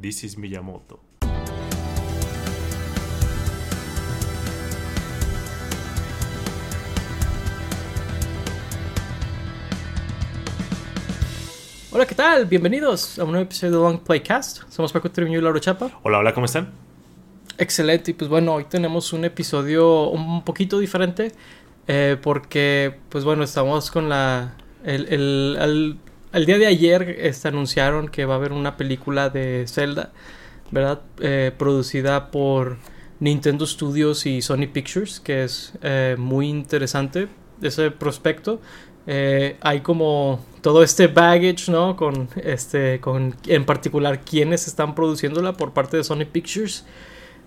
This is Miyamoto. Hola, ¿qué tal? Bienvenidos a un nuevo episodio de Long Playcast. Somos Paco Triviño y Lauro Chapa. Hola, hola, ¿cómo están? Excelente, y pues bueno, hoy tenemos un episodio un poquito diferente eh, porque, pues bueno, estamos con la... El, el, el, día de ayer este, anunciaron que va a haber una película de Zelda, ¿verdad? Eh, producida por Nintendo Studios y Sony Pictures, que es eh, muy interesante ese prospecto. hay como todo este baggage, ¿no? Con este, con en particular quienes están produciéndola por parte de Sony Pictures.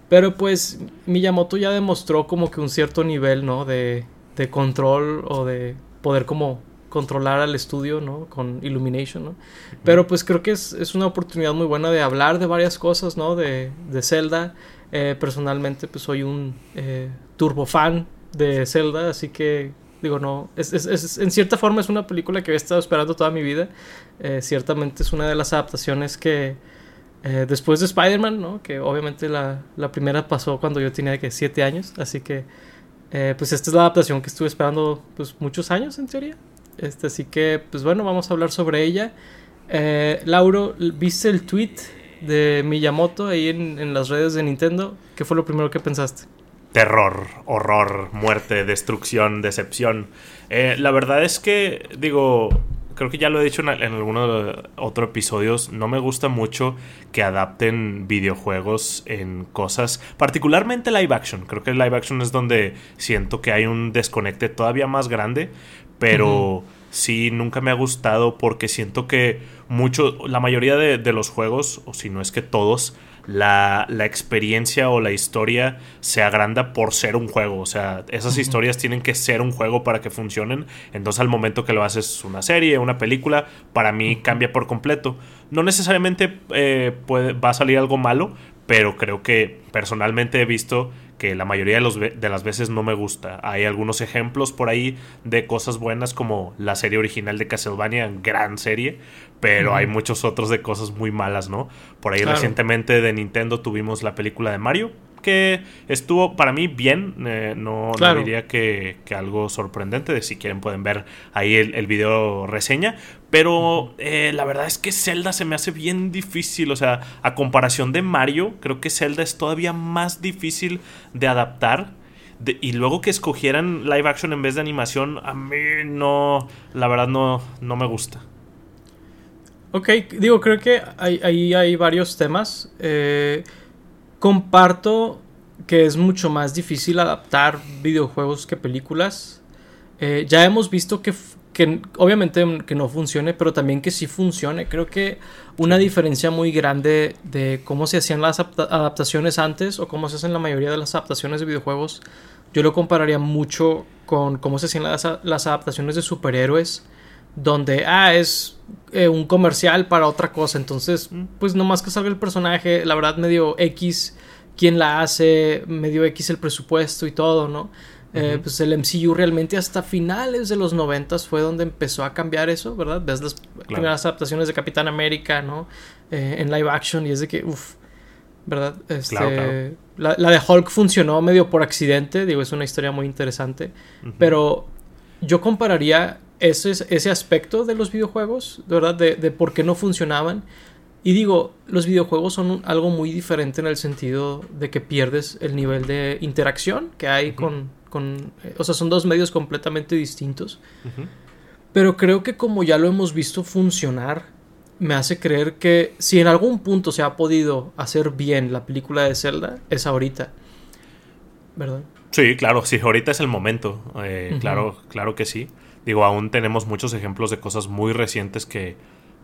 Pero pues Miyamoto ya demostró como que un cierto nivel, ¿no? De, de control o de poder como controlar al estudio, ¿no? Con Illumination, ¿no? Pero pues creo que es, es, una oportunidad muy buena de hablar de varias cosas, ¿no? De, de Zelda. Eh, personalmente pues soy un eh, turbo fan de Zelda, así que digo, no, es, es, en cierta forma es una película que he estado esperando toda mi vida. Eh, ciertamente es una de las adaptaciones que eh, después de Spider-Man, ¿no? Que obviamente la, la, primera pasó cuando yo tenía que 7 años, así que eh, pues esta es la adaptación que estuve esperando pues muchos años en teoría. Este, así que pues bueno, vamos a hablar sobre ella. Eh, Lauro, ¿viste el tweet de Miyamoto ahí en, en las redes de Nintendo? ¿Qué fue lo primero que pensaste? terror, horror, muerte, destrucción, decepción. Eh, la verdad es que, digo, creo que ya lo he dicho en, en algunos otros episodios, no me gusta mucho que adapten videojuegos en cosas, particularmente live action. Creo que live action es donde siento que hay un desconecte todavía más grande, pero sí, nunca me ha gustado porque siento que mucho, la mayoría de, de los juegos, o si no es que todos, la, la, experiencia o la historia se agranda por ser un juego. O sea, esas historias tienen que ser un juego para que funcionen. Entonces, al momento que lo haces una serie, una película, para mí cambia por completo. No necesariamente eh, puede, va a salir algo malo, pero creo que personalmente he visto que la mayoría de, los, de, las veces no me gusta. Hay algunos ejemplos por ahí de cosas buenas como la serie original de Castlevania, gran serie, pero hay muchos otros de cosas muy malas, ¿no? Por ahí claro. recientemente de Nintendo tuvimos la película de Mario, que estuvo para mí bien, eh, no, claro. no, diría que, que, algo sorprendente, de si quieren pueden ver ahí el, el video reseña, pero eh, la verdad es que Zelda se me hace bien difícil, o sea, a comparación de Mario, creo que Zelda es todavía más difícil de adaptar. De, y luego que escogieran live action en vez de animación, a mí no, la verdad no, no me gusta. Ok, digo, creo que ahí hay, hay, varios temas. Eh, comparto que es mucho más difícil adaptar videojuegos que películas. Eh, ya hemos visto que, que, obviamente que no funcione, pero también que sí funcione. Creo que una diferencia muy grande de cómo se hacían las adaptaciones antes o cómo se hacen la mayoría de las adaptaciones de videojuegos, yo lo compararía mucho con cómo se hacían las, las adaptaciones de superhéroes donde, ah, es eh, un comercial para otra cosa. Entonces, pues nomás que salga el personaje, la verdad, medio X, quién la hace, medio X el presupuesto y todo, ¿no? Uh -huh. eh, pues el MCU realmente hasta finales de los noventas fue donde empezó a cambiar eso, ¿verdad? Ves las claro. primeras adaptaciones de Capitán América, ¿no? Eh, en live action y es de que, uff, ¿verdad? Este, claro, claro. La, la, de Hulk funcionó medio por accidente, digo, es una historia muy interesante, uh -huh. pero yo compararía ese, ese aspecto de los videojuegos, de verdad, de, de, por qué no funcionaban. Y digo, los videojuegos son un, algo muy diferente en el sentido de que pierdes el nivel de interacción que hay uh -huh. con, con, O sea, son dos medios completamente distintos. Uh -huh. Pero creo que como ya lo hemos visto funcionar, me hace creer que si en algún punto se ha podido hacer bien la película de Zelda, es ahorita. ¿Verdad? Sí, claro, sí, ahorita es el momento. Eh, uh -huh. Claro, claro que sí. Digo, aún tenemos muchos ejemplos de cosas muy recientes que,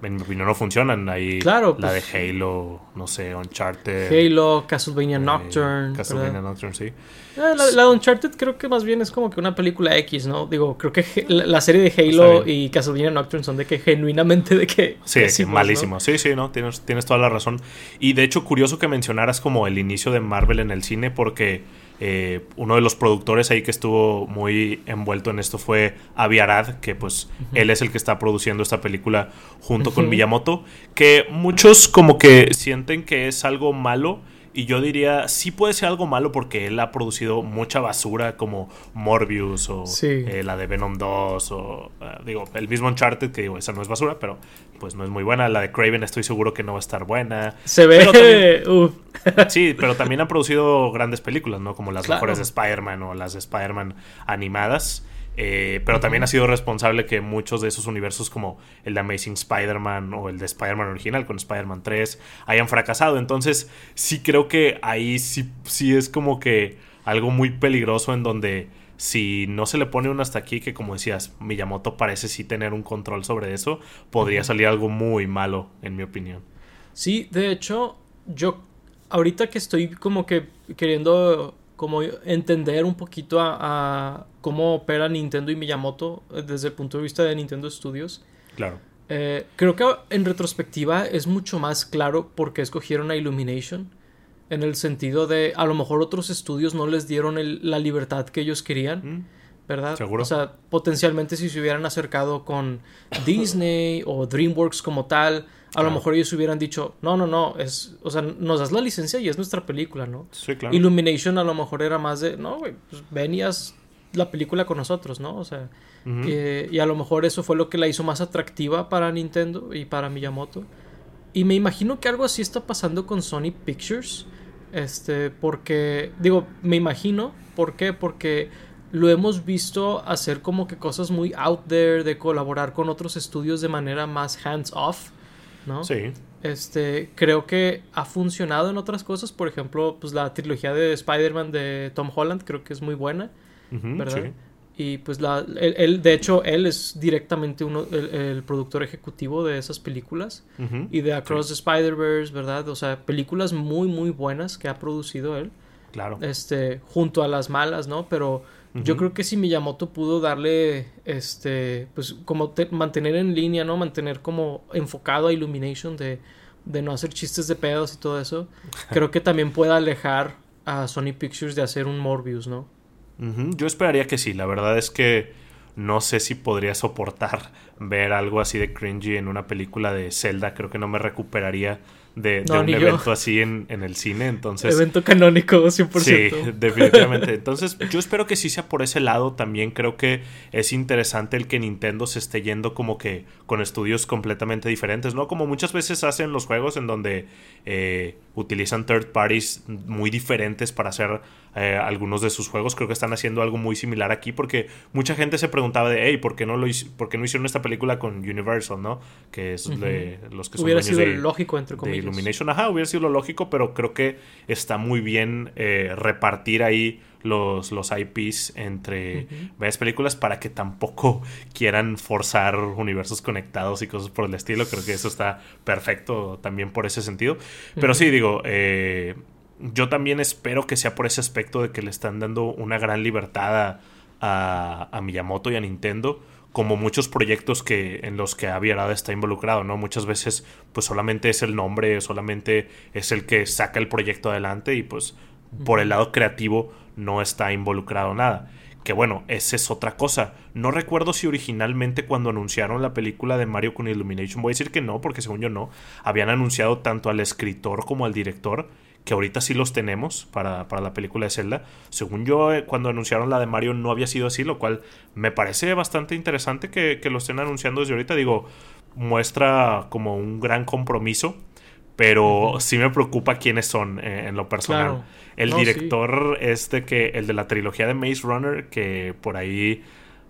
en mi opinión, no funcionan. Ahí claro, la pues, de Halo, no sé, Uncharted. Halo, Castlevania eh, Nocturne. Castlevania ¿verdad? Nocturne, sí. Eh, la, la, de Uncharted creo que más bien es como que una película X, ¿no? Digo, creo que la, la serie de Halo y Castlevania Nocturne son de que genuinamente de que... Sí, sí malísimo. ¿no? Sí, sí, no, tienes, tienes toda la razón. Y de hecho, curioso que mencionaras como el inicio de Marvel en el cine porque Eh, uno de los productores ahí que estuvo muy envuelto en esto fue Avi Arad, que pues él es el que está produciendo esta película junto con Miyamoto, que muchos como que sienten que es algo malo y yo diría, sí puede ser algo malo porque él ha producido mucha basura como Morbius o eh, la de Venom 2 o eh, digo, el mismo Uncharted que digo, esa no es basura, pero pues no es muy buena. La de Craven estoy seguro que no va a estar buena. Se ve... sí, pero también ha producido grandes películas, ¿no? Como las mejores de Spider-Man o las de Spider-Man animadas. Eh, pero también ha sido responsable que muchos de esos universos como el de Amazing Spider-Man o el de Spider-Man original con Spider-Man 3 hayan fracasado. Entonces sí creo que ahí sí, sí es como que algo muy peligroso en donde si no se le pone uno hasta aquí, que como decías, Miyamoto parece sí tener un control sobre eso, podría salir algo muy malo, en mi opinión. Sí, de hecho, yo ahorita que estoy como que queriendo como entender un poquito a, cómo opera Nintendo y Miyamoto eh, desde el punto de vista de Nintendo Studios. Claro. Eh, creo que en retrospectiva es mucho más claro por qué escogieron a Illumination. En el sentido de, a lo mejor otros estudios no les dieron la libertad que ellos querían. Mm. ¿Verdad? ¿Seguro? O sea, potencialmente si se hubieran acercado con Disney o DreamWorks como tal, a lo mejor ellos hubieran dicho, no, no, no, es, o sea, nos das la licencia y es nuestra película, ¿no? Sí, claro. Illumination a lo mejor era más de, no, güey, pues venías la película con nosotros, ¿no? O sea, y a lo mejor eso fue lo que la hizo más atractiva para Nintendo y para Miyamoto. Y me imagino que algo así está pasando con Sony Pictures. Este, porque, digo, me imagino, ¿por qué? Porque lo hemos visto hacer como que cosas muy out there, de colaborar con otros estudios de manera más hands off. ¿no? Sí. Este, creo que ha funcionado en otras cosas, por ejemplo, pues la trilogía de Spider-Man de Tom Holland creo que es muy buena, ¿verdad? Y pues la, él, de hecho, él es directamente uno, el, productor ejecutivo de esas películas y de Across the Spider-Verse, ¿verdad? O sea, películas muy, muy buenas que ha producido él. Claro. Este, junto a las malas, ¿no? Pero yo creo que si Miyamoto pudo darle, este, pues como mantener en línea, ¿no? Mantener como enfocado a Illumination de, de no hacer chistes de pedos y todo eso, creo que también pueda alejar a Sony Pictures de hacer un Morbius, ¿no? Yo esperaría que sí, la verdad es que no sé si podría soportar ver algo así de cringy en una película de Zelda, creo que no me recuperaría de, un evento así en, el cine. Entonces, evento canónico, 100%. Sí, definitivamente. Entonces, yo espero que sí sea por ese lado. También creo que es interesante el que Nintendo se esté yendo como que con estudios completamente diferentes, ¿no? Como muchas veces hacen los juegos en donde eh, utilizan third parties muy diferentes para hacer eh, algunos de sus juegos. Creo que están haciendo algo muy similar aquí porque mucha gente se preguntaba de, hey, ¿por qué no, lo por qué no hicieron esta película con Universal, ¿no? Que es de los que son Hubiera sido lógico, entre comillas. Illumination. Ajá, hubiera sido lo lógico, pero creo que está muy bien eh, repartir ahí los, los IPs entre varias películas para que tampoco quieran forzar universos conectados y cosas por el estilo. Creo que eso está perfecto también por ese sentido. Pero sí, digo, eh, yo también espero que sea por ese aspecto de que le están dando una gran libertad a, a Miyamoto y a Nintendo como muchos proyectos que en los que Aviarada está involucrado, ¿no? Muchas veces pues solamente es el nombre, solamente es el que saca el proyecto adelante y pues por el lado creativo no está involucrado nada. Que bueno, esa es otra cosa. No recuerdo si originalmente cuando anunciaron la película de Mario con Illumination, voy a decir que no, porque según yo no, habían anunciado tanto al escritor como al director que ahorita sí los tenemos para, la película de Zelda. Según yo, eh, cuando anunciaron la de Mario no había sido así, lo cual me parece bastante interesante que, lo estén anunciando desde ahorita. Digo, muestra como un gran compromiso, pero sí me preocupa quiénes son eh, en lo personal. El director este que, el de la trilogía de Maze Runner, que por ahí...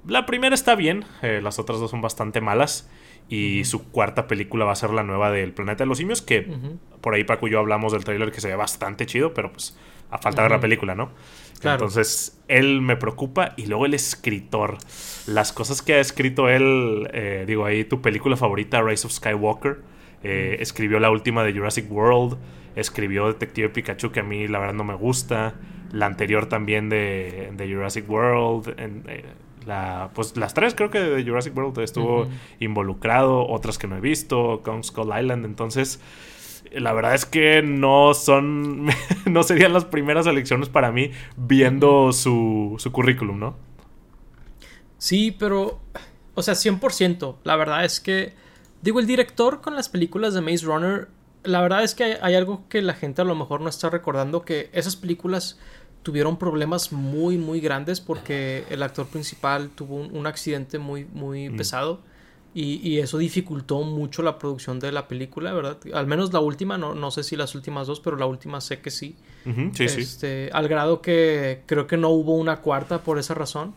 La primera está bien, eh, las otras dos son bastante malas. Y su cuarta película va a ser la nueva del Planeta de los Simios, que por ahí Paco y yo hablamos del tráiler que se ve bastante chido, pero pues a falta de la película, ¿no? Entonces, él me preocupa y luego el escritor. Las cosas que ha escrito él, eh, digo ahí, tu película favorita, Rise of Skywalker, eh, escribió la última de Jurassic World, escribió Detective Pikachu, que a mí la verdad no me gusta, la anterior también de, Jurassic World, en, eh, la, pues las tres creo que de Jurassic World estuvo involucrado, otras que no he visto, Kong Skull Island, entonces la verdad es que no son, no serían las primeras elecciones para mí viendo su, su currículum, ¿no? Sí, pero, o sea, 100%. La verdad es que, digo, el director con las películas de Maze Runner, la verdad es que hay, hay algo que la gente a lo mejor no está recordando, que esas películas tuvieron problemas muy, muy grandes porque el actor principal tuvo un, un accidente muy, muy Mm. pesado. Y, y eso dificultó mucho la producción de la película, ¿verdad? Al menos la última, no, no sé si las últimas dos, pero la última sé que sí. Sí, sí. Este, Al grado que creo que no hubo una cuarta por esa razón.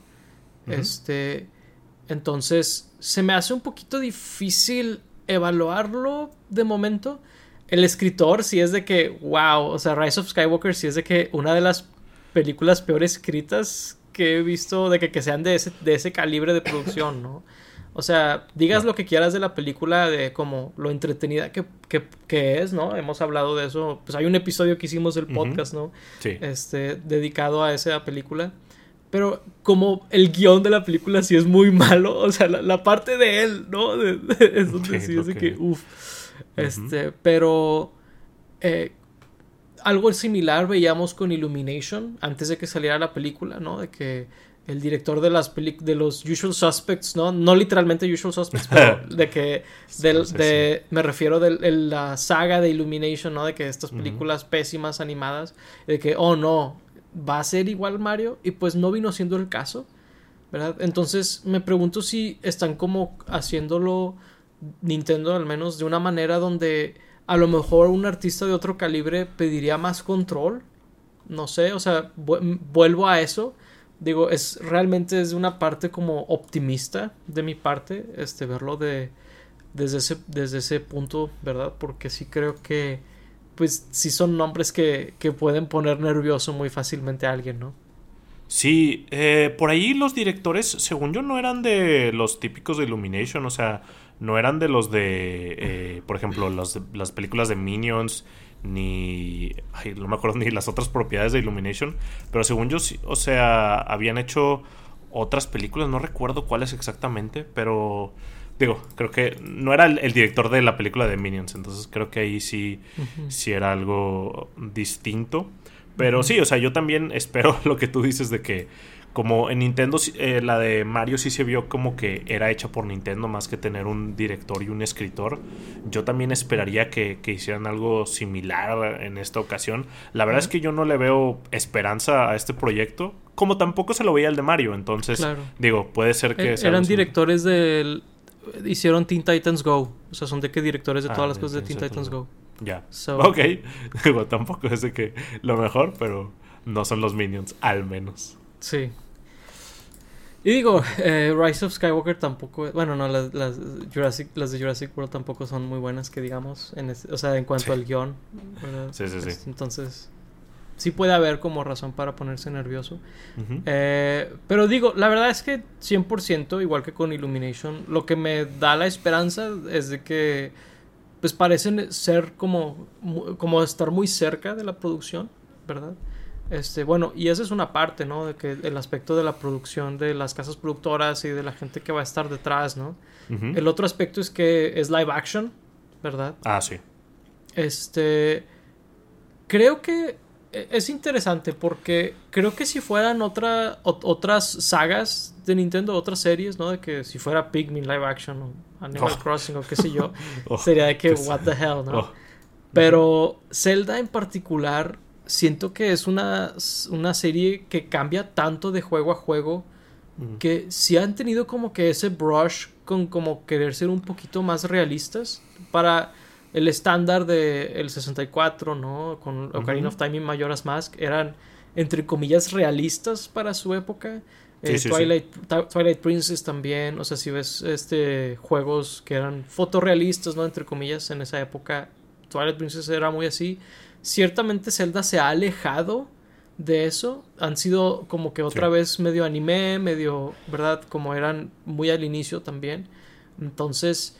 Este. Entonces. Se me hace un poquito difícil evaluarlo de momento. El escritor, si es de que. Wow. O sea, Rise of Skywalker, si es de que una de las películas peor escritas que he visto. De que, que sean de ese, de ese calibre de producción, ¿no? O sea, digas No. lo que quieras de la película, de como lo entretenida que, que, que es, ¿no? Hemos hablado de eso. Pues hay un episodio que hicimos del podcast, ¿no? Sí. este, dedicado a esa película. Pero como el guion de la película sí es muy malo, o sea, la, la parte de él, ¿no? De- de- es donde Sí, es de que- que, uff. Este, pero eh, algo similar veíamos con Illumination antes de que saliera la película, ¿no? De que el director de las de los Usual Suspects, ¿no? No literalmente Usual Suspects, pero de que del- Sí, sí, de, me refiero de la saga de Illumination, ¿no? De que estas películas pésimas animadas, de que, oh no, va a ser igual Mario, y pues no vino siendo el caso, ¿verdad? Entonces me pregunto si están como haciéndolo Nintendo al menos de una manera donde a lo mejor un artista de otro calibre pediría más control, no sé, o sea, vu- vuelvo a eso. Digo, es realmente es una parte como optimista de mi parte, este, verlo de, desde ese, desde ese punto, ¿verdad? Porque sí creo que, pues, sí son nombres que, que pueden poner nervioso muy fácilmente a alguien, ¿no? Sí, eh, por ahí los directores, según yo, no eran de los típicos de Illumination, o sea, no eran de los de, eh, por ejemplo, los las películas de Minions, ni, ay, no me acuerdo ni las otras propiedades de Illumination, pero según yo, o sea, habían hecho otras películas, no recuerdo cuáles exactamente, pero digo, creo que no era el, el director de la película de Minions, entonces creo que ahí sí, sí era algo distinto. Pero sí, o sea, yo también espero lo que tú dices de que como en Nintendo eh, la de Mario sí se vio como que era hecha por Nintendo más que tener un director y un escritor. Yo también esperaría que, que hicieran algo similar en esta ocasión. La verdad es que yo no le veo esperanza a este proyecto, como tampoco se lo veía al de Mario. Entonces, Claro. digo, puede ser que Eh, eran similar. directores del... Hicieron Teen Titans Go. O sea, son de que directores de Ah, todas las cosas de Teen Titans Go. Ya. So- Ok. Digo, tampoco es de que lo mejor, pero no son los Minions, al menos. Sí. Y digo, eh, Rise of Skywalker tampoco... Bueno, no, las, las, Jurassic, las de Jurassic World tampoco son muy buenas, que digamos. En ese- o sea, en cuanto Sí. al guion. ¿verdad? Sí, sí, sí. Este, Entonces, sí puede haber como razón para ponerse nervioso. Eh, pero digo, la verdad es que 100%, igual que con Illumination, lo que me da la esperanza es de que pues parecen ser como, como estar muy cerca de la producción, ¿verdad? Este, bueno, y esa es una parte, ¿no? De que el aspecto de la producción de las casas productoras y de la gente que va a estar detrás, ¿no? El otro aspecto es que es live action, ¿verdad? Ah, sí. Este. Creo que e- es interesante porque creo que si fueran otra, ot- otras sagas de Nintendo, otras series, ¿no? De que si fuera Pikmin live action o Animal Oh. Crossing o qué sé yo, Oh, sería de que what the hell, ¿no? oh. Pero Zelda en particular, siento que es una, una serie que cambia tanto de juego a juego Mm. que sí han tenido como que ese brush con como querer ser un poquito más realistas para el estándar del el 64, ¿no? Con Ocarina of Time y Majora's Mask eran entre comillas realistas para su época. Sí, Eh, sí. Twilight, Twilight Princess también, o sea, si ves este juegos que eran fotorrealistas, ¿no? Entre comillas, en esa época Twilight Princess era muy así. Ciertamente Zelda se ha alejado de eso. Han sido como que otra Sí. vez medio anime, medio, ¿verdad? Como eran muy al inicio también. Entonces,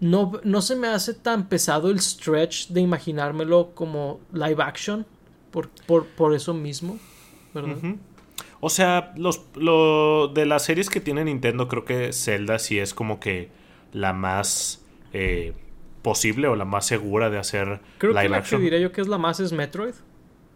no, no se me hace tan pesado el stretch de imaginármelo como live action. Por, por, por eso mismo, ¿verdad? O sea, los, lo, de las series que tiene Nintendo, creo que Zelda sí es como que la más, eh, posible o la más segura de hacer Creo live que la action. que diría yo que es la más es Metroid,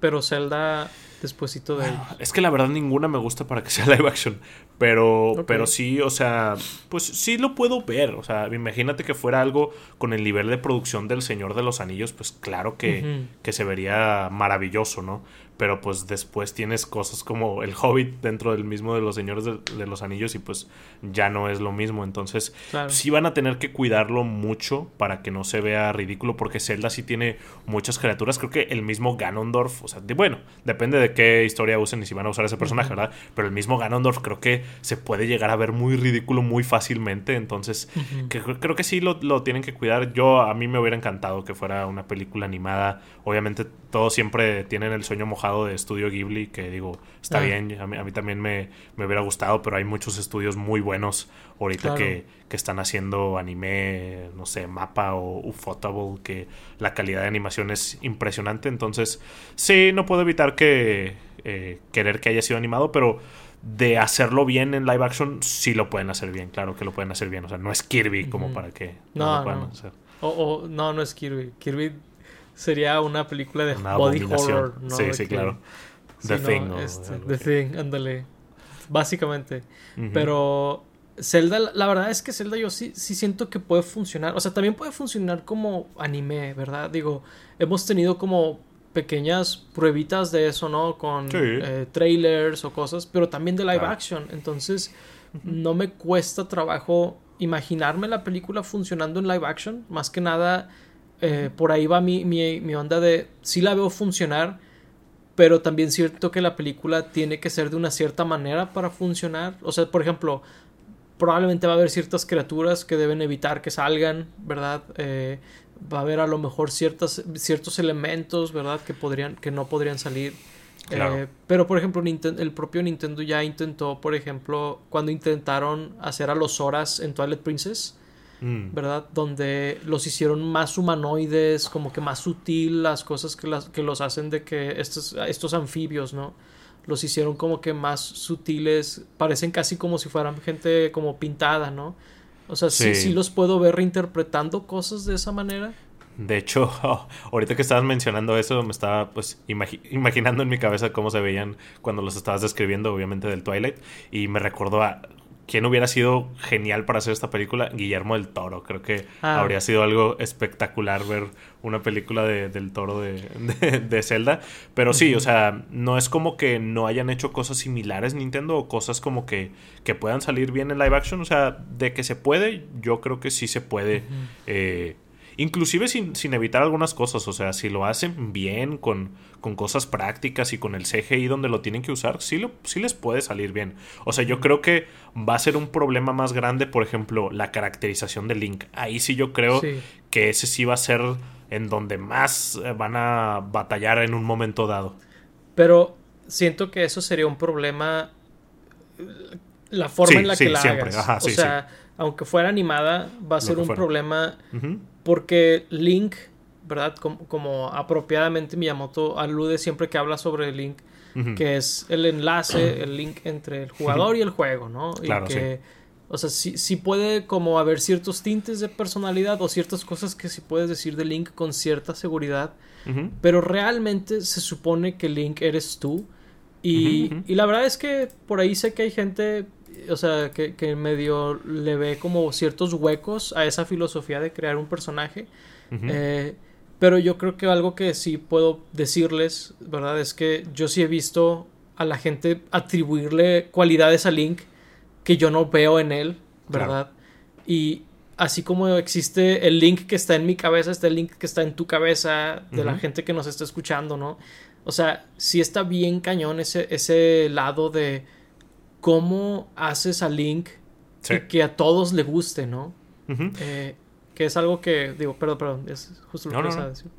pero Zelda despuesito de ellos. Es que la verdad ninguna me gusta para que sea live action. Pero, pero sí, o sea, pues sí lo puedo ver. O sea, imagínate que fuera algo con el nivel de producción del Señor de los Anillos, pues claro que, que se vería maravilloso, ¿no? Pero pues después tienes cosas como el Hobbit dentro del mismo de los Señores de, de los Anillos y pues ya no es lo mismo. Entonces Claro. sí van a tener que cuidarlo mucho para que no se vea ridículo porque Zelda sí tiene muchas criaturas. Creo que el mismo Ganondorf, o sea, de- bueno, depende de qué historia usen y si van a usar ese personaje. ¿verdad? Pero el mismo Ganondorf creo que se puede llegar a ver muy ridículo muy fácilmente. Entonces que creo que sí lo, lo tienen que cuidar. Yo a mí me hubiera encantado que fuera una película animada. Obviamente todos siempre tienen el sueño mojado de estudio Ghibli, que digo, está Ah. bien, a mí, a mí también me, me hubiera gustado, pero hay muchos estudios muy buenos ahorita Claro. que, que están haciendo anime, no sé, mapa o Ufotable, que la calidad de animación es impresionante. Entonces, sí, no puedo evitar que eh, querer que haya sido animado, pero de hacerlo bien en live action, sí lo pueden hacer bien, claro que lo pueden hacer bien. O sea, no es Kirby como Ujú. para que No, lo puedan no. hacer. O, o- no, no es Kirby. Kirby sería una película de Una body horror. ¿no? Sí, De sí, que- claro. The Thing, ¿no? este, The. Thing, ándale. Básicamente. Pero Zelda, la- la verdad es que Zelda yo sí, sí siento que puede funcionar. O sea, también puede funcionar como anime, ¿verdad? Digo, hemos tenido como pequeñas pruebitas de eso, ¿no? Con Sí. eh, trailers o cosas, pero también de live Claro. action. Entonces, no me cuesta trabajo imaginarme la película funcionando en live action. Más que nada, eh, por ahí va mi, mi, mi onda de sí la veo funcionar, pero también siento que la película tiene que ser de una cierta manera para funcionar. O sea, por ejemplo, probablemente va a haber ciertas criaturas que deben evitar que salgan, ¿verdad? Eh, va a haber a lo mejor ciertas, ciertos elementos, ¿verdad? Que podrían, que no podrían salir. Claro. Eh, pero por ejemplo, Ninten- el propio Nintendo ya intentó, por ejemplo, cuando intentaron hacer a los Horas en Twilight Princess, Mm. ¿verdad? Donde los hicieron más humanoides, como que más sutil las cosas que, las, que los hacen de que estos, estos anfibios, ¿no? Los hicieron como que más sutiles, parecen casi como si fueran gente como pintada, ¿no? O sea, sí, Sí. sí los puedo ver reinterpretando cosas de esa manera. De hecho, ahorita que estabas mencionando eso, me estaba pues imagi- imaginando en mi cabeza cómo se veían cuando los estabas describiendo, obviamente del Twilight, y me recordó a quién hubiera sido genial para hacer esta película, Guillermo del Toro. Creo que Ah. habría sido algo espectacular ver una película de- del Toro de, de, de Zelda. Pero sí, o sea, no es como que no hayan hecho cosas similares Nintendo o cosas como que, que puedan salir bien en live action. O sea, de que se puede, yo creo que sí se puede. eh, Inclusive sin, sin evitar algunas cosas, o sea, si lo hacen bien, con, con cosas prácticas y con el CGI donde lo tienen que usar, sí, lo, sí les puede salir bien. O sea, yo creo que va a ser un problema más grande, por ejemplo, la caracterización de Link. Ahí sí yo creo Sí. que ese sí va a ser en donde más eh, van a batallar en un momento dado. Pero siento que eso sería un problema eh, la forma Sí, en la sí, que la siempre. hagas. Ajá, o sea, aunque fuera animada, va a ser un fuera. problema porque Link, ¿verdad? Como, como apropiadamente Miyamoto alude siempre que habla sobre Link, Ujú. que es el enlace, el link entre el jugador y el juego, ¿no? Claro, y que, o sea, sí, sí puede como haber ciertos tintes de personalidad o ciertas cosas que sí puedes decir de Link con cierta seguridad, pero realmente se supone que Link eres tú. Y, y la verdad es que por ahí sé que hay gente, o sea, que, que medio le ve como ciertos huecos a esa filosofía de crear un personaje. Eh, pero yo creo que algo que sí puedo decirles, ¿verdad? Es que yo sí he visto a la gente atribuirle cualidades a Link que yo no veo en él, ¿verdad? Y así como existe el Link que está en mi cabeza, está el Link que está en tu cabeza, de la gente que nos está escuchando, ¿no? O sea, sí está bien cañón ese, ese lado de cómo haces a Link Sí. que, que a todos le guste, ¿no? Eh, que es algo que, digo, perdón, perdón, es justo lo No, que no, no. decir.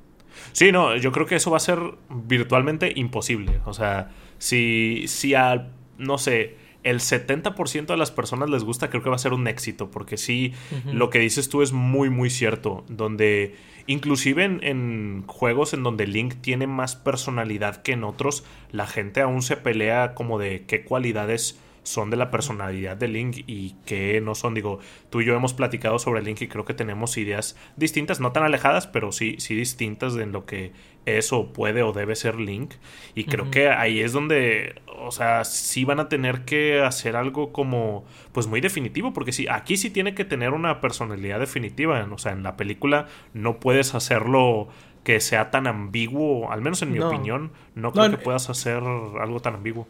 Sí, no, yo creo que eso va a ser virtualmente imposible. O sea, si, si a, no sé, el 70% de las personas les gusta, creo que va a ser un éxito. Porque sí, lo que dices tú es muy, muy cierto. Donde, inclusive en, en juegos en donde Link tiene más personalidad que en otros, la gente aún se pelea como de qué cualidades son de la personalidad de Link y qué no son. Digo, tú y yo hemos platicado sobre Link y creo que tenemos ideas distintas, no tan alejadas, pero sí, sí distintas en lo que es o puede o debe ser Link. Y creo que ahí es donde, o sea, sí van a tener que hacer algo como, pues muy definitivo, porque sí, aquí sí tiene que tener una personalidad definitiva. O sea, en la película no puedes hacerlo que sea tan ambiguo, al menos en mi opinión, no creo que puedas hacer algo tan ambiguo.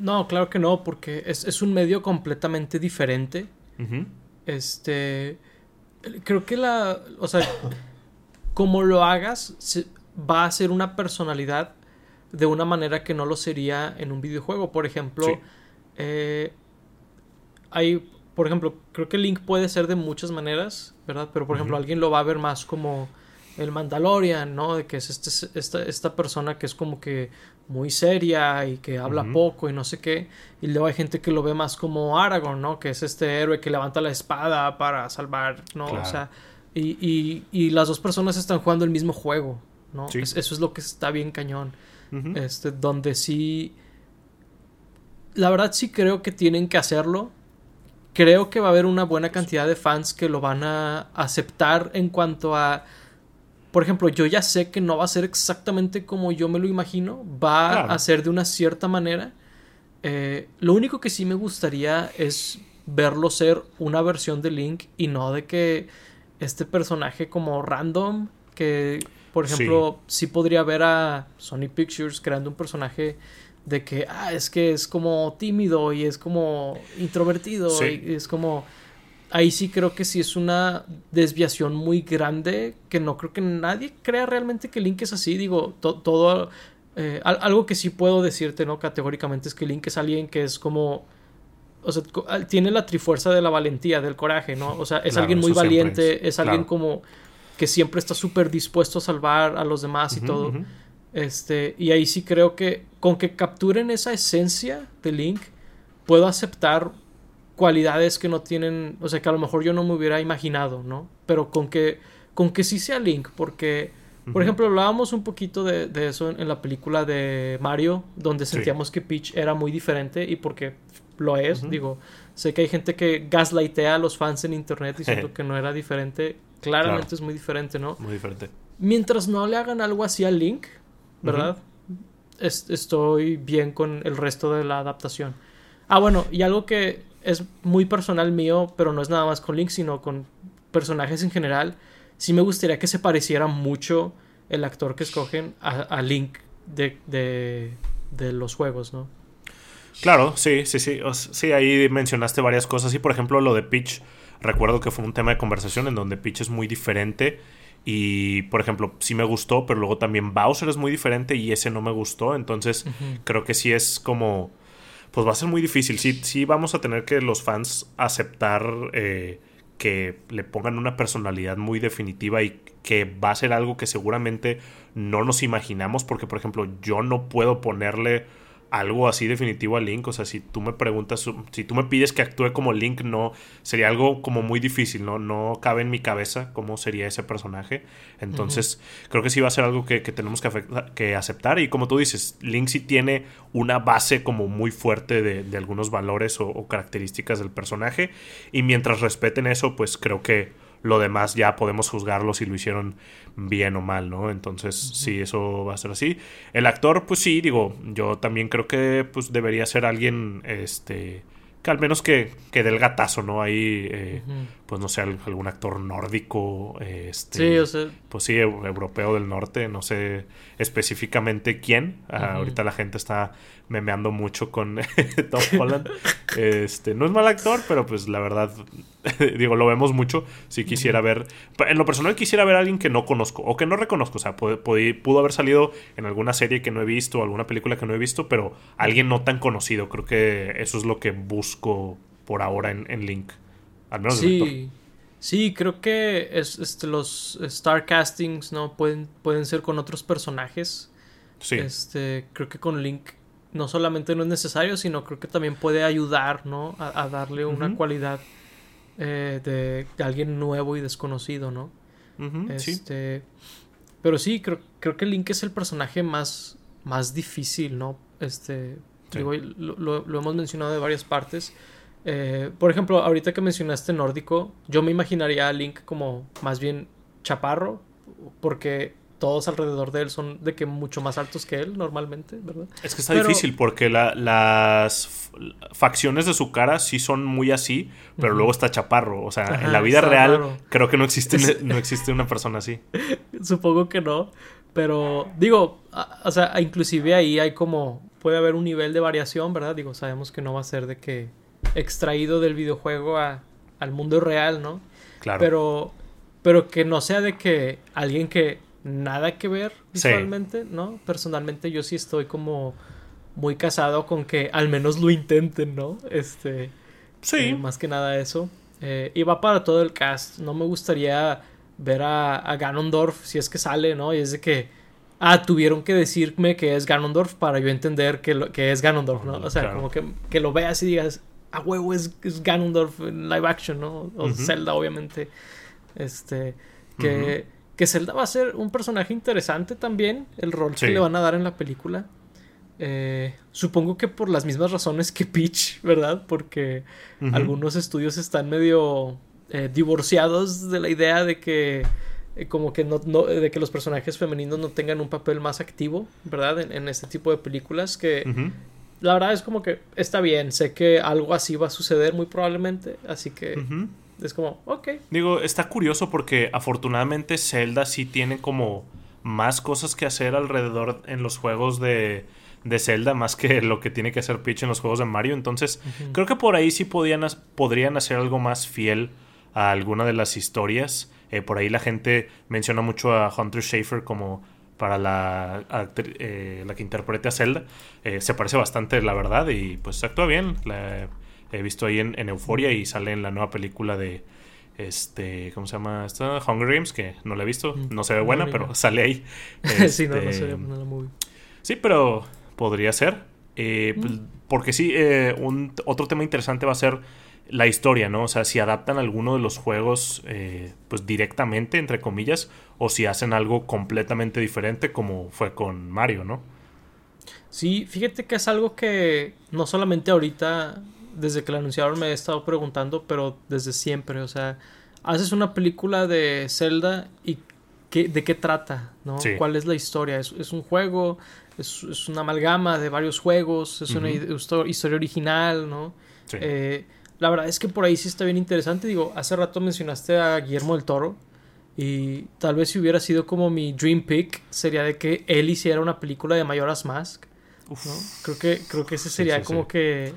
No, claro que no, porque es, un medio completamente diferente. Este. Creo que la. O sea, como lo hagas, va a ser una personalidad de una manera que no lo sería en un videojuego. Por ejemplo, eh, hay. Por ejemplo, creo que Link puede ser de muchas maneras, ¿verdad? Pero por ejemplo, alguien lo va a ver más como el Mandalorian, ¿no? De que es este, esta, esta persona que es como que muy seria y que habla poco y no sé qué. Y luego hay gente que lo ve más como Aragorn, ¿no? Que es este héroe que levanta la espada para salvar, ¿no? O sea, y, y, y, las dos personas están jugando el mismo juego, ¿no? eso es lo que está bien cañón. Este, donde sí. La verdad sí creo que tienen que hacerlo. Creo que va a haber una buena cantidad de fans que lo van a aceptar en cuanto a por ejemplo, yo ya sé que no va a ser exactamente como yo me lo imagino, va a ser de una cierta manera. Eh, lo único que sí me gustaría es verlo ser una versión de Link y no de que este personaje como random, que por ejemplo, sí, podría ver a Sony Pictures creando un personaje de que, ah, es que es como tímido y es como introvertido y es como ahí sí creo que sí es una desviación muy grande que no creo que nadie crea realmente que Link es así. Digo, todo... Eh, algo que sí puedo decirte, ¿no? Categóricamente es que Link es alguien que es como... O sea, tiene la trifuerza de la valentía, del coraje, ¿no? O sea, es alguien muy valiente, es, alguien como que siempre está súper dispuesto a salvar a los demás y todo. Este, y ahí sí creo que con que capturen esa esencia de Link, puedo aceptar cualidades que no tienen, o sea, que a lo mejor yo no me hubiera imaginado, ¿no? Pero con que, con que sí sea Link, porque, por ejemplo, hablábamos un poquito de, eso en, la película de Mario, donde sentíamos que Peach era muy diferente y porque lo es, digo, sé que hay gente que gaslightea a los fans en internet diciendo que no era diferente, claramente es muy diferente, ¿no? Muy diferente. Mientras no le hagan algo así a Link, ¿verdad? estoy bien con el resto de la adaptación. Ah, bueno, y algo que es muy personal mío, pero no es nada más con Link, sino con personajes en general. Sí me gustaría que se pareciera mucho el actor que escogen a, Link de, de, los juegos, ¿no? Claro, sí, sí, sí. sí, ahí mencionaste varias cosas. Y por ejemplo, lo de Peach, recuerdo que fue un tema de conversación en donde Peach es muy diferente. Y, por ejemplo, sí me gustó, pero luego también Bowser es muy diferente y ese no me gustó. Entonces, creo que sí es como pues va a ser muy difícil. Sí, sí vamos a tener que los fans aceptar eh, que le pongan una personalidad muy definitiva y que va a ser algo que seguramente no nos imaginamos porque, por ejemplo, yo no puedo ponerle algo así definitivo a Link. O sea, si tú me preguntas, si tú me pides que actúe como Link, no, sería algo como muy difícil, ¿no? No cabe en mi cabeza cómo sería ese personaje. Entonces, creo que sí va a ser algo que, tenemos que, aceptar. Y como tú dices, Link sí tiene una base como muy fuerte de, algunos valores o características del personaje. Y mientras respeten eso, pues creo que lo demás ya podemos juzgarlo si lo hicieron bien o mal, ¿no? Entonces, sí, eso va a ser así. El actor, pues sí, digo, yo también creo que pues debería ser alguien, este, que al menos que, que del gatazo, ¿no? Ahí, eh, pues no sé, algún actor nórdico, este, sí, o sea... pues sí, europeo del norte, no sé específicamente quién. Ah, ahorita la gente está memeando mucho con Tom Holland. Este, no es mal actor, pero pues la verdad, digo, lo vemos mucho. Si quisiera ver, en lo personal quisiera ver a alguien que no conozco o que no reconozco. O sea, pudo, pudo haber salido en alguna serie que no he visto, alguna película que no he visto, pero alguien no tan conocido. Creo que eso es lo que busco por ahora en, Link. Al menos sí. Sí, creo que es, este, los star castings no pueden, pueden ser con otros personajes. Sí. Este, creo que con Link no solamente no es necesario, sino creo que también puede ayudar, ¿no? A, darle una cualidad eh, de, alguien nuevo y desconocido, ¿no? este, Pero sí, creo, creo que Link es el personaje más, más difícil, ¿no? Este, Digo, lo, lo, hemos mencionado de varias partes. Eh, por ejemplo, ahorita que mencionaste nórdico, yo me imaginaría a Link como más bien chaparro, porque todos alrededor de él son de que mucho más altos que él normalmente, ¿verdad? Es que está difícil porque las facciones de su cara sí son muy así, pero luego está chaparro. O sea, en la vida real creo que no existe, no existe una persona así. Supongo que no. Pero digo, o sea, inclusive ahí hay como, puede haber un nivel de variación, ¿verdad? Digo, sabemos que no va a ser de que extraído del videojuego a, al mundo real, ¿no? Claro. Pero, pero que no sea de que alguien que nada que ver visualmente, ¿no? Personalmente yo sí estoy como muy casado con que al menos lo intenten, ¿no? Este. Sí. Eh, más que nada eso. Eh, y va para todo el cast. No me gustaría ver a, a Ganondorf si es que sale, ¿no? Y es de que. Ah, tuvieron que decirme que es Ganondorf para yo entender que, lo, que es Ganondorf, ¿no? O sea, como que, que, lo veas y digas, a huevo es, Ganondorf en live action, ¿no? O Zelda, obviamente. Este. Que que Zelda va a ser un personaje interesante también, el rol que le van a dar en la película. Eh, supongo que por las mismas razones que Peach, ¿verdad? Porque algunos estudios están medio eh, divorciados de la idea de que eh, como que no, de que los personajes femeninos no tengan un papel más activo, ¿verdad? En, este tipo de películas que la verdad es como que está bien, sé que algo así va a suceder muy probablemente, así que es como, ok. Digo, está curioso porque afortunadamente Zelda sí tiene como más cosas que hacer alrededor en los juegos de, de Zelda, más que lo que tiene que hacer Peach en los juegos de Mario. Entonces, creo que por ahí sí podían, podrían hacer algo más fiel a alguna de las historias. Eh, por ahí la gente menciona mucho a Hunter Schafer como para la, eh, la que interprete a Zelda. Eh, se parece bastante, la verdad, y pues actúa bien. La, he visto ahí en, en Euforia y sale en la nueva película de este, ¿cómo se llama? Esta? Hunger Games, que no la he visto, mm, no se ve buena, pero sale ahí. sí, no, no se ve este, muy Sí, pero podría ser. Eh, pues, porque sí, eh, un, otro tema interesante va a ser la historia, ¿no? O sea, si adaptan alguno de los juegos, eh, pues directamente, entre comillas, o si hacen algo completamente diferente, como fue con Mario, ¿no? Sí, fíjate que es algo que no solamente ahorita desde que la anunciaron me he estado preguntando, pero desde siempre, o sea, haces una película de Zelda y qué, de qué trata, ¿no? ¿Cuál es la historia? ¿Es, un juego? ¿Es, una amalgama de varios juegos? ¿Es una historia original, no? Eh, la verdad es que por ahí sí está bien interesante. Digo, hace rato mencionaste a Guillermo del Toro. Y tal vez si hubiera sido como mi dream pick, sería de que él hiciera una película de Mayoras Mask. ¿no? Creo que, creo que ese sería como que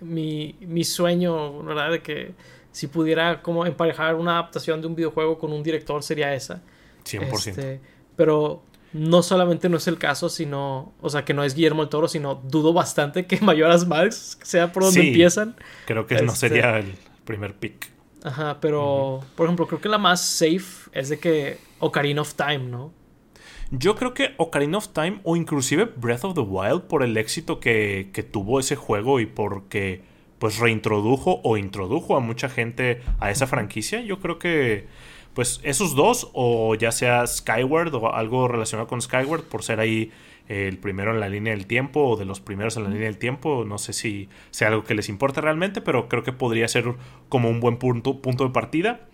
mi, mi sueño, ¿verdad? De que si pudiera como emparejar una adaptación de un videojuego con un director sería esa. 100%. Este, pero no solamente no es el caso, sino, o sea, que no es Guillermo el Toro, sino dudo bastante que Mayoras Max sea por donde empiezan. Creo que no este, sería el primer pick. Ajá, pero, por ejemplo, creo que la más safe es de que Ocarina of Time, ¿no? Yo creo que Ocarina of Time o inclusive Breath of the Wild por el éxito que, que tuvo ese juego y porque pues reintrodujo o introdujo a mucha gente a esa franquicia, yo creo que pues esos dos o ya sea Skyward o algo relacionado con Skyward por ser ahí el primero en la línea del tiempo o de los primeros en la línea del tiempo. No sé si sea algo que les importe realmente, pero creo que podría ser como un buen punto, punto de partida.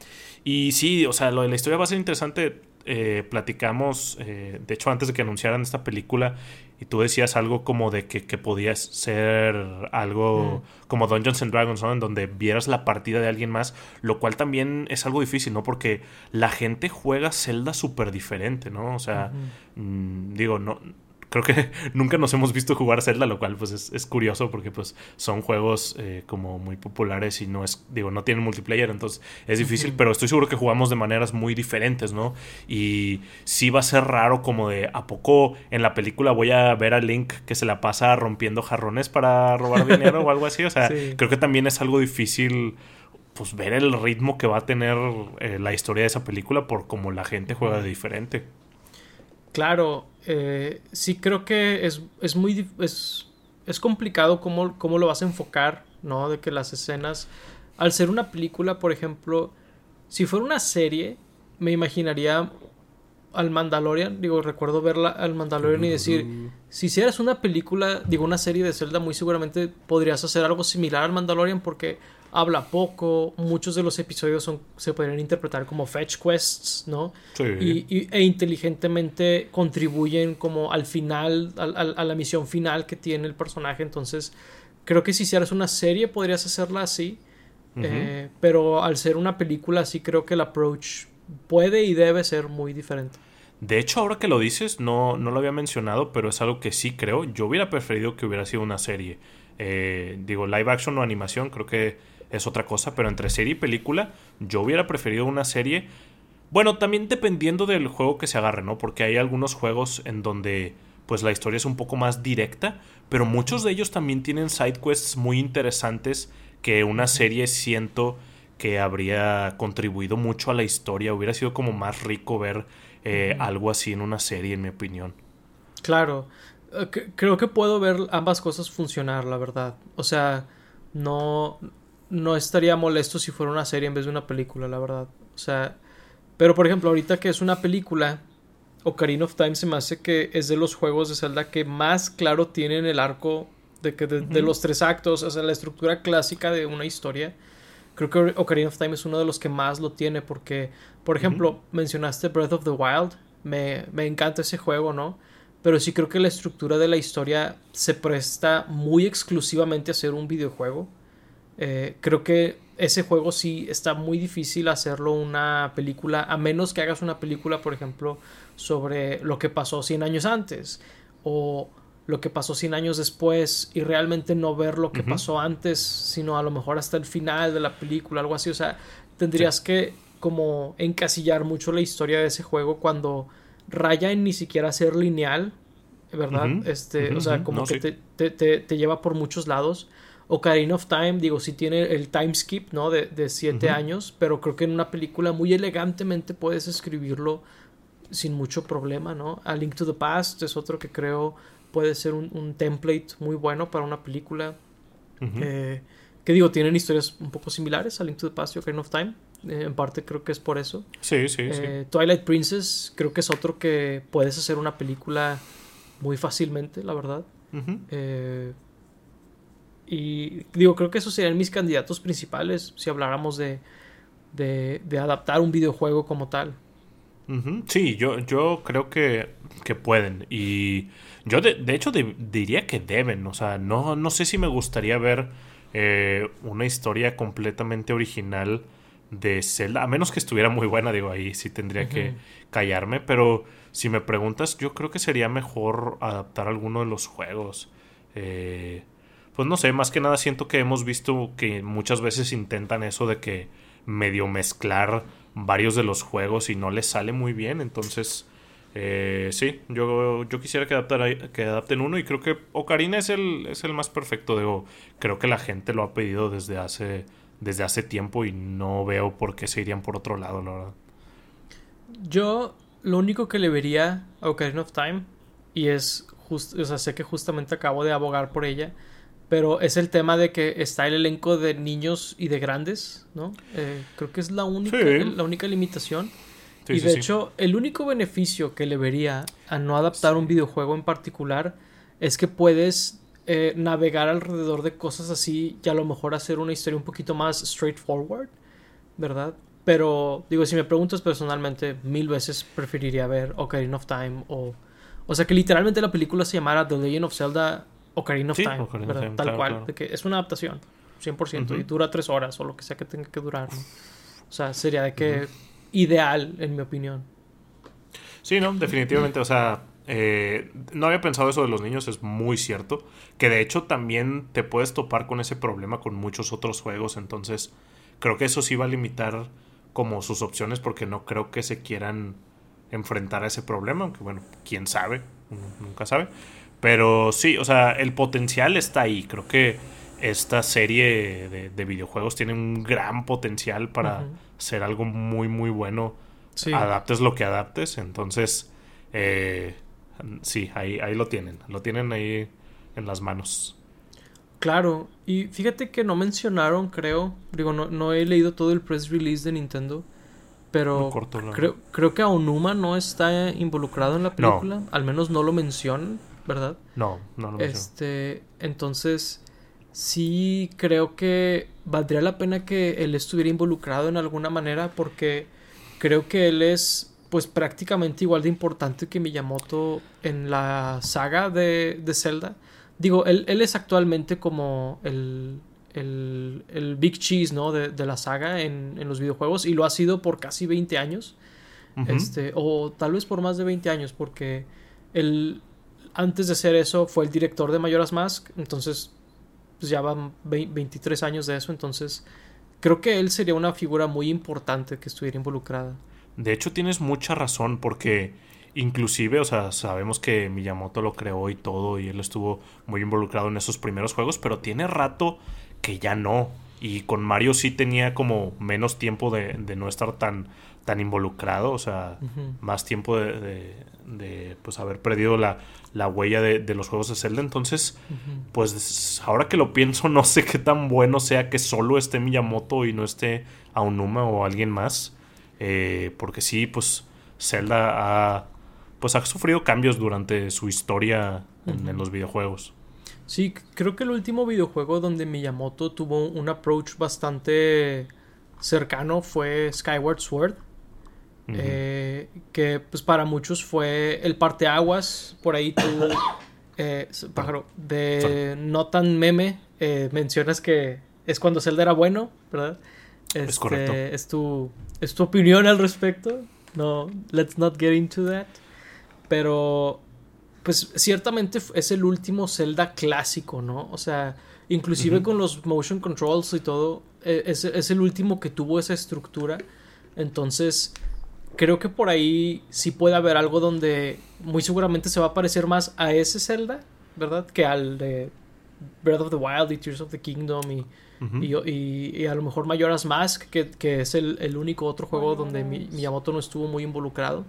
Y sí, o sea, lo de la historia va a ser interesante eh, platicamos, eh, de hecho antes de que anunciaran esta película, y tú decías algo como de que, que podía ser algo mm. como Dungeons and Dragons, ¿no? En donde vieras la partida de alguien más, lo cual también es algo difícil, ¿no? Porque la gente juega Zelda súper diferente, ¿no? O sea, mm, digo, no, creo que nunca nos hemos visto jugar Zelda, lo cual pues es, curioso porque pues son juegos eh, como muy populares y no es, digo, no tienen multiplayer, entonces es difícil, pero estoy seguro que jugamos de maneras muy diferentes, ¿no? Y sí va a ser raro como de, ¿a poco en la película voy a ver a Link que se la pasa rompiendo jarrones para robar dinero o algo así? O sea, creo que también es algo difícil pues ver el ritmo que va a tener eh, la historia de esa película por cómo la gente juega de diferente. Claro, eh, sí creo que es, es muy es, es complicado cómo, cómo, lo vas a enfocar, ¿no? De que las escenas, al ser una película, por ejemplo, si fuera una serie, me imaginaría al Mandalorian, digo, recuerdo verla al Mandalorian y decir, si hicieras una película, digo, una serie de Zelda, muy seguramente podrías hacer algo similar al Mandalorian porque habla poco, muchos de los episodios son, se podrían interpretar como fetch quests, ¿no? Sí. Y, e inteligentemente contribuyen como al final, a, la misión final que tiene el personaje, entonces creo que si hicieras una serie podrías hacerla así, eh, pero al ser una película sí creo que el approach puede y debe ser muy diferente. De hecho, ahora que lo dices, no, no lo había mencionado, pero es algo que sí creo. Yo hubiera preferido que hubiera sido una serie. Eh, digo, live action o animación, creo que es otra cosa, pero entre serie y película, yo hubiera preferido una serie. Bueno, también dependiendo del juego que se agarre, ¿no? Porque hay algunos juegos en donde pues la historia es un poco más directa, pero muchos de ellos también tienen side quests muy interesantes que una serie siento que habría contribuido mucho a la historia. Hubiera sido como más rico ver eh, algo así en una serie, en mi opinión. Claro. Eh, creo que puedo ver ambas cosas funcionar, la verdad. O sea, no, no estaría molesto si fuera una serie en vez de una película, la verdad. O sea, pero por ejemplo, ahorita que es una película, Ocarina of Time se me hace que es de los juegos de Zelda que más claro tienen el arco de, que de los tres actos, o sea, la estructura clásica de una historia. Creo que Ocarina of Time es uno de los que más lo tiene porque, por ejemplo, mencionaste Breath of the Wild. Me, me encanta ese juego, ¿no? Pero sí creo que la estructura de la historia se presta muy exclusivamente a ser un videojuego. Eh, creo que ese juego sí está muy difícil hacerlo una película, a menos que hagas una película, por ejemplo, sobre lo que pasó 100 años antes. O lo que pasó 100 años después y realmente no ver lo que pasó antes, sino a lo mejor hasta el final de la película, algo así. O sea, tendrías que como encasillar mucho la historia de ese juego cuando raya en ni siquiera ser lineal, ¿verdad? este, o sea, como que te, te, te, lleva por muchos lados. Ocarina of Time, digo, sí tiene el time skip, ¿no? De, de siete años, pero creo que en una película muy elegantemente puedes escribirlo sin mucho problema, ¿no? A Link to the Past es otro que creo puede ser un, template muy bueno para una película. Eh, que digo, tienen historias un poco similares a Link to the Past y Ocarina of Time. Eh, en parte creo que es por eso. Sí, sí, sí. Eh, Twilight Princess creo que es otro que puedes hacer una película muy fácilmente, la verdad. Y digo, creo que esos serían mis candidatos principales si habláramos de, de, de adaptar un videojuego como tal. Sí, yo, yo creo que, que pueden. Y yo de, de hecho diría que deben. O sea, no, no sé si me gustaría ver eh, una historia completamente original de Zelda. A menos que estuviera muy buena, digo, ahí sí tendría que callarme. Pero si me preguntas, yo creo que sería mejor adaptar alguno de los juegos. Eh, pues no sé, más que nada siento que hemos visto que muchas veces intentan eso de que medio mezclar varios de los juegos y no les sale muy bien. Entonces, eh, sí, yo, yo quisiera que, que adapten uno y creo que Ocarina es el, es el más perfecto. Digo, creo que la gente lo ha pedido desde hace, desde hace tiempo y no veo por qué se irían por otro lado, la verdad. Yo lo único que le vería a Ocarina of Time, y es, just, o sea, sé que justamente acabo de abogar por ella, pero es el tema de que está el elenco de niños y de grandes, ¿no? Eh, creo que es la única, la única limitación. y de hecho, el único beneficio que le vería a no adaptar un videojuego en particular es que puedes eh, navegar alrededor de cosas así y a lo mejor hacer una historia un poquito más straightforward, ¿verdad? Pero, digo, si me preguntas personalmente, mil veces preferiría ver Ocarina of Time o... O sea, que literalmente la película se llamara The Legend of Zelda Ocarina of Time, tal cual, de que es una adaptación, 100%, y dura tres horas o lo que sea que tenga que durar. O sea, sería de que ideal, en mi opinión. Sí, no, definitivamente, o sea, eh, no había pensado eso de los niños, es muy cierto, que de hecho también te puedes topar con ese problema con muchos otros juegos, entonces creo que eso sí va a limitar como sus opciones porque no creo que se quieran enfrentar a ese problema, aunque bueno, quién sabe, nunca sabe. Pero sí, o sea, el potencial está ahí. Creo que esta serie de, videojuegos tiene un gran potencial para ser algo muy, muy bueno. Adaptes lo que adaptes. Entonces, eh, sí, ahí, ahí lo tienen. Lo tienen ahí en las manos. Claro, y fíjate que no mencionaron, creo, digo, no, no he leído todo el press release de Nintendo, Pero creo, creo que Aonuma no está involucrado en la película. Al menos no lo mencionan, ¿verdad? No, no lo. Este, entonces, sí creo que valdría la pena que él estuviera involucrado en alguna manera porque creo que él es pues prácticamente igual de importante que Miyamoto en la saga de, de Zelda. Digo, él, él es actualmente como el, el, el Big Cheese, ¿no? De, de la saga en, en, los videojuegos y lo ha sido por casi 20 años. este, o tal vez por más de 20 años, porque él, antes de hacer eso, fue el director de Majora's Mask, entonces pues ya van 23 años de eso, entonces creo que él sería una figura muy importante que estuviera involucrada. De hecho, tienes mucha razón, porque inclusive, o sea, sabemos que Miyamoto lo creó y todo, y él estuvo muy involucrado en esos primeros juegos, pero tiene rato que ya no. Y con Mario sí tenía como menos tiempo de, no estar tan, tan involucrado, o sea, más tiempo de, de, pues haber perdido la, la huella de, los juegos de Zelda. Entonces, pues ahora que lo pienso, no sé qué tan bueno sea que solo esté Miyamoto y no esté Aonuma o alguien más. Eh, porque sí, pues Zelda ha, pues ha sufrido cambios durante su historia en los videojuegos. Sí, creo que el último videojuego donde Miyamoto tuvo un approach bastante cercano fue Skyward Sword. Eh, que pues para muchos fue el parteaguas. Por ahí tú, eh, pájaro, de no tan meme, eh, mencionas que es cuando Zelda era bueno, ¿verdad? es este, correcto. Es tu, es tu opinión al respecto. No, let's not get into that. Pero pues ciertamente es el último Zelda clásico, ¿no? O sea, inclusive con los motion controls y todo, e, es, es, el último que tuvo esa estructura. Entonces, creo que por ahí sí puede haber algo donde muy seguramente se va a parecer más a ese Zelda, ¿verdad? Que al de Breath of the Wild y Tears of the Kingdom y, y, a lo mejor Majora's Mask, que, que es el, el, único otro juego donde Miyamoto no estuvo muy involucrado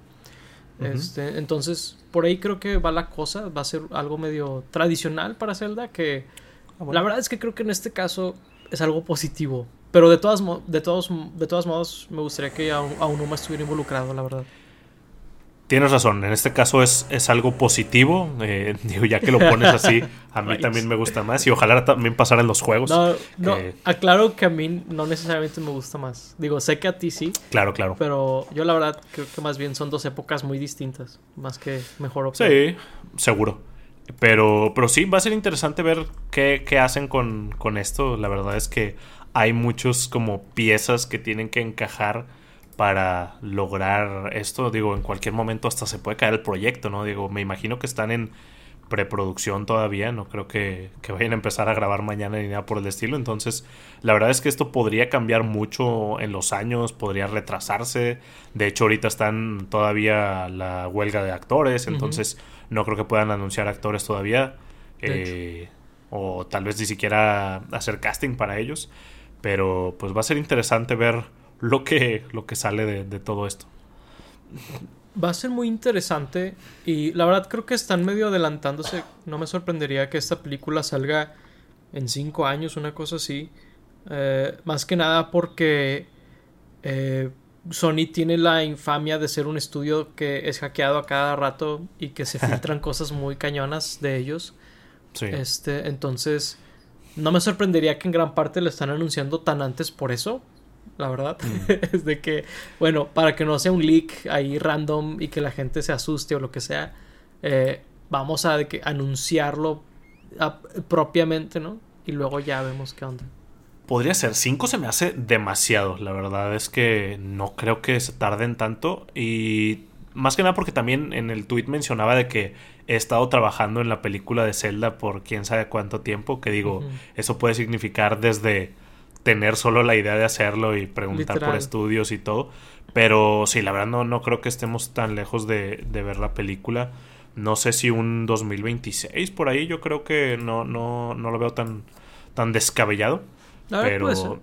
este, entonces, por ahí creo que va la cosa. Va a ser algo medio tradicional para Zelda. Que ah, la verdad es que creo que en este caso es algo positivo. Pero de todas, de todos, de todos modos, me gustaría que más estuviera involucrado, la verdad. Tienes razón, en este caso es, es algo positivo, eh, digo, ya que lo pones así, a mí también me gusta más y ojalá también pasara en los juegos. No, no, aclaro que a mí no necesariamente me gusta más. Digo, sé que a ti sí. Claro, claro. Pero yo la verdad creo que más bien son dos épocas muy distintas, más que mejor opción. Sí, seguro. Pero, pero sí, va a ser interesante ver qué, qué hacen con, con esto. La verdad es que hay muchos como piezas que tienen que encajar para lograr esto. Digo, en cualquier momento hasta se puede caer el proyecto, ¿no? Digo, me imagino que están en preproducción todavía, no creo que, vayan a empezar a grabar mañana ni nada por el estilo. Entonces, la verdad es que esto podría cambiar mucho en los años, podría retrasarse. De hecho, ahorita están todavía la huelga de actores, entonces no creo que puedan anunciar actores todavía. Eh, o tal vez ni siquiera hacer casting para ellos. Pero pues va a ser interesante ver lo que, lo que sale de, todo esto. Va a ser muy interesante y la verdad creo que están medio adelantándose. No me sorprendería que esta película salga en cinco años, una cosa así. Eh, más que nada porque eh, Sony tiene la infamia de ser un estudio que es hackeado a cada rato y que se filtran cosas muy cañonas de ellos. Este, entonces, no me sorprendería que en gran parte lo están anunciando tan antes por eso, la verdad. Mm. es de que, bueno, para que no sea un leak ahí random y que la gente se asuste o lo que sea, eh, vamos a que, anunciarlo propiamente, ¿no? Y luego ya vemos qué onda. Podría ser, 5 se me hace demasiado, la verdad es que no creo que se tarden tanto y más que nada porque también en el tweet mencionaba de que he estado trabajando en la película de Zelda por quién sabe cuánto tiempo, que digo, eso puede significar desde tener solo la idea de hacerlo y preguntar por estudios y todo. Pero sí, la verdad no, no creo que estemos tan lejos de, ver la película. No sé si un 2026 por ahí, yo creo que no, no, no lo veo tan, tan descabellado. pero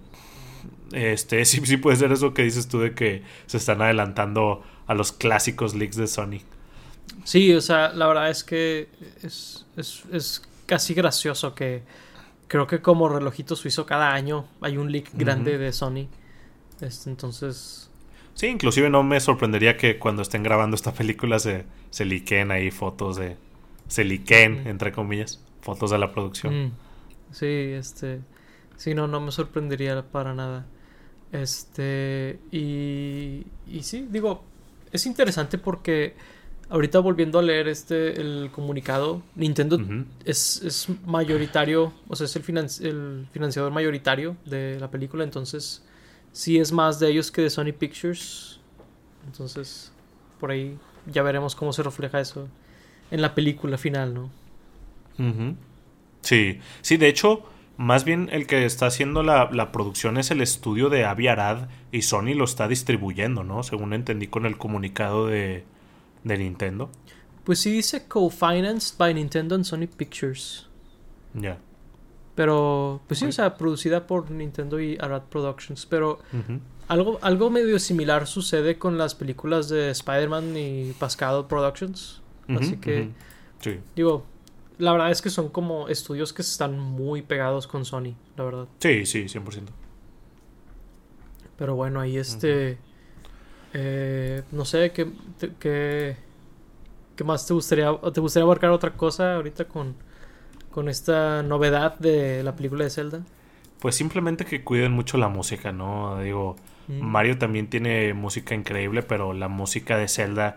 este sí, sí puede ser eso que dices tú de que se están adelantando a los clásicos leaks de Sony. Sí, o sea, la verdad es que es, es, es casi gracioso que creo que como relojito suizo cada año hay un leak grande de Sony. Este, entonces. Sí, inclusive no me sorprendería que cuando estén grabando esta película se, se liqueen ahí fotos de... Se liqueen, entre comillas, fotos de la producción. Mm. Sí, este... Sí, no, no me sorprendería para nada. Este... Y... Y sí, digo, es interesante porque ahorita volviendo a leer este el comunicado, Nintendo es, es mayoritario, o sea, es el, finan- el financiador mayoritario de la película, entonces sí es más de ellos que de Sony Pictures. Entonces, por ahí ya veremos cómo se refleja eso en la película final, ¿no? Sí, sí, de hecho, más bien el que está haciendo la, la producción es el estudio de Avi Arad y Sony lo está distribuyendo, ¿no? Según entendí con el comunicado de, de Nintendo. Pues sí dice co-financed by Nintendo and Sony Pictures. Ya. Pero, pues sí, o sea, producida por Nintendo y Arad Productions. Pero algo, algo medio similar sucede con las películas de Spider-Man y Pascal Productions. Así que. Sí. digo, la verdad es que son como estudios que están muy pegados con Sony, la verdad. Sí, sí, 100%. Pero bueno, ahí este... eh, no sé, ¿qué, qué, qué más te gustaría... ¿Te gustaría abarcar otra cosa ahorita con, con esta novedad de la película de Zelda? Pues simplemente que cuiden mucho la música, ¿no? Digo, Mm. Mario también tiene música increíble, pero la música de Zelda,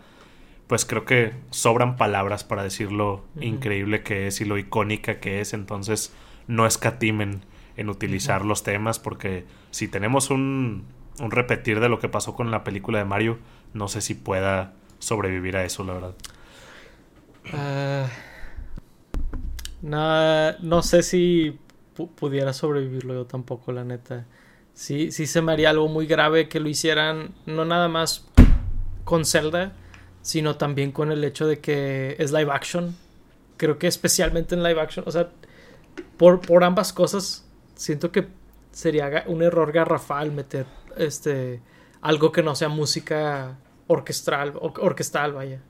pues creo que sobran palabras para decir lo increíble que es y lo icónica que es. Entonces, no escatimen en utilizar los temas, porque si tenemos un, un repetir de lo que pasó con la película de Mario, no sé si pueda sobrevivir a eso, la verdad. Na- no sé si pu- pudiera sobrevivirlo yo tampoco, la neta. Sí, sí se me haría algo muy grave que lo hicieran, no nada más con Zelda, sino también con el hecho de que es live action. Creo que especialmente en live action, o sea, por, por ambas cosas, siento que sería un error garrafal meter este algo que no sea música orquestral, or- orquestal, vaya.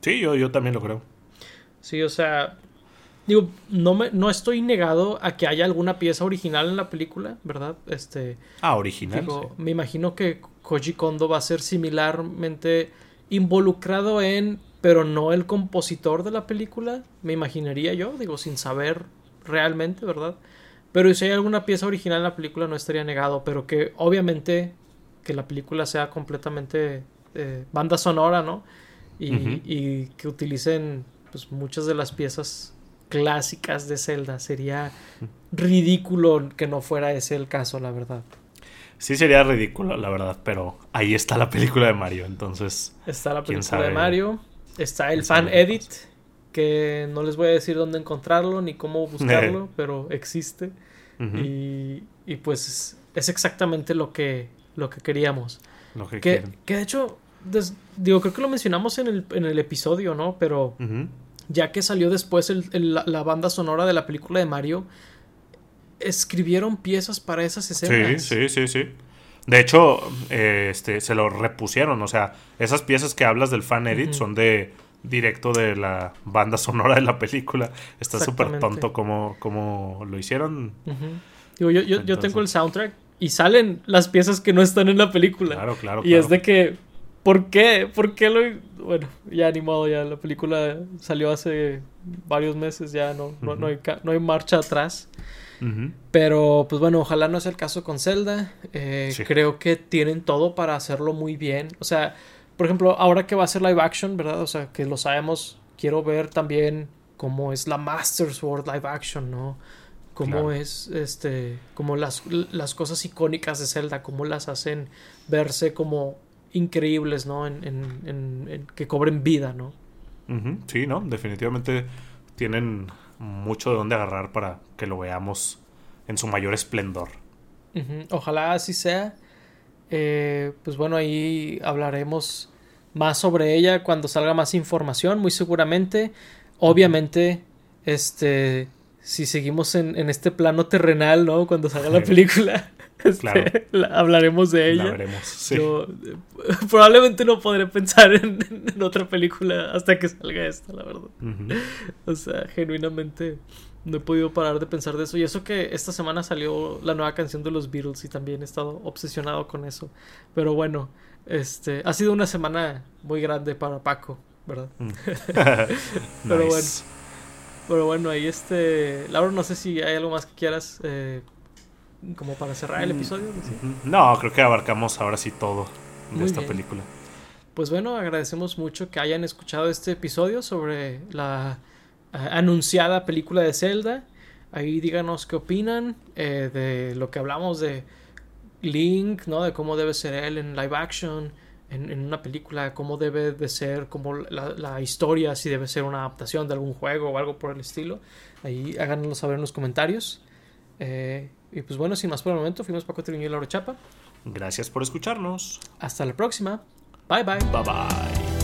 Sí, yo, yo también lo creo. Sí, o sea, digo, no me, no estoy negado a que haya alguna pieza original en la película, ¿verdad? Este, Ah, original. digo, sí. me imagino que Koji Kondo va a ser similarmente involucrado en, pero no el compositor de la película, me imaginaría yo, digo, sin saber realmente, ¿verdad? Pero si hay alguna pieza original en la película no estaría negado, pero que obviamente que la película sea completamente eh, banda sonora, ¿no? Y, y que utilicen pues muchas de las piezas clásicas de Zelda. Sería ridículo que no fuera ese el caso, la verdad. Sí sería ridículo, la verdad, pero ahí está la película de Mario, entonces... Está la ¿Quién película de? Mario. Está el ¿Quién sabe fan edit. Que no les voy a decir dónde encontrarlo ni cómo buscarlo, pero existe. y, y pues es exactamente lo que, lo que queríamos. lo que Que, que de hecho, des- digo, creo que lo mencionamos en el, en el episodio, ¿no? Pero ya que salió después el- el- la, la banda sonora de la película de Mario, escribieron piezas para esas Sí, escenas. sí, sí, sí. De hecho, eh, este, se lo repusieron. O sea, esas piezas que hablas del fan edit son de directo de la banda sonora de la película. Está súper tonto como, como lo hicieron. Digo, yo, yo, yo tengo el soundtrack y salen las piezas que no están en la película. Claro, claro, y claro. es de que, ¿por qué? ¿Por qué lo.? Bueno, ya ni modo, ya la película salió hace varios meses, ya no, no, no, hay, no hay marcha atrás. Pero, pues bueno, ojalá no sea el caso con Zelda. Eh, Sí. Creo que tienen todo para hacerlo muy bien. O sea, por ejemplo, ahora que va a ser live action, ¿verdad? O sea, que lo sabemos, quiero ver también cómo es la Master Sword live action, ¿no? Cómo Claro. es, este, como las, las cosas icónicas de Zelda, cómo las hacen verse como increíbles, ¿no? En, en- en- en que cobren vida, ¿no? Sí, ¿no? Definitivamente tienen mucho de dónde agarrar para que lo veamos en su mayor esplendor. Ojalá así sea. Eh, pues bueno, ahí hablaremos más sobre ella cuando salga más información, muy seguramente. Obviamente, este, si seguimos en, en este plano terrenal, ¿no? Cuando salga la película, este, Claro. la- hablaremos de La ella. veremos. Sí. Yo eh, probablemente no podré pensar en, en otra película hasta que salga esta, la verdad. O sea, genuinamente No he podido parar de pensar de eso. Y eso que esta semana salió la nueva canción de los Beatles y también he estado obsesionado con eso. Pero bueno, este ha sido una semana muy grande para Paco, ¿verdad? Mm. Pero Nice. bueno. Pero bueno, ahí este. Laura, no sé si hay algo más que quieras eh, como para cerrar el Mm, episodio. ¿sí? No, creo que abarcamos ahora sí todo de Muy esta bien. película. Pues bueno, agradecemos mucho que hayan escuchado este episodio sobre la anunciada película de Zelda. Ahí díganos qué opinan eh, de lo que hablamos de Link, ¿no? De cómo debe ser él en live action, en, en una película, cómo debe de ser, como la, la historia, si debe ser una adaptación de algún juego o algo por el estilo. Ahí háganoslo saber en los comentarios. Eh, y pues bueno, sin más por el momento, fuimos Paco Triño y Laura Chapa. Gracias por escucharnos. Hasta la próxima. Bye bye. Bye bye.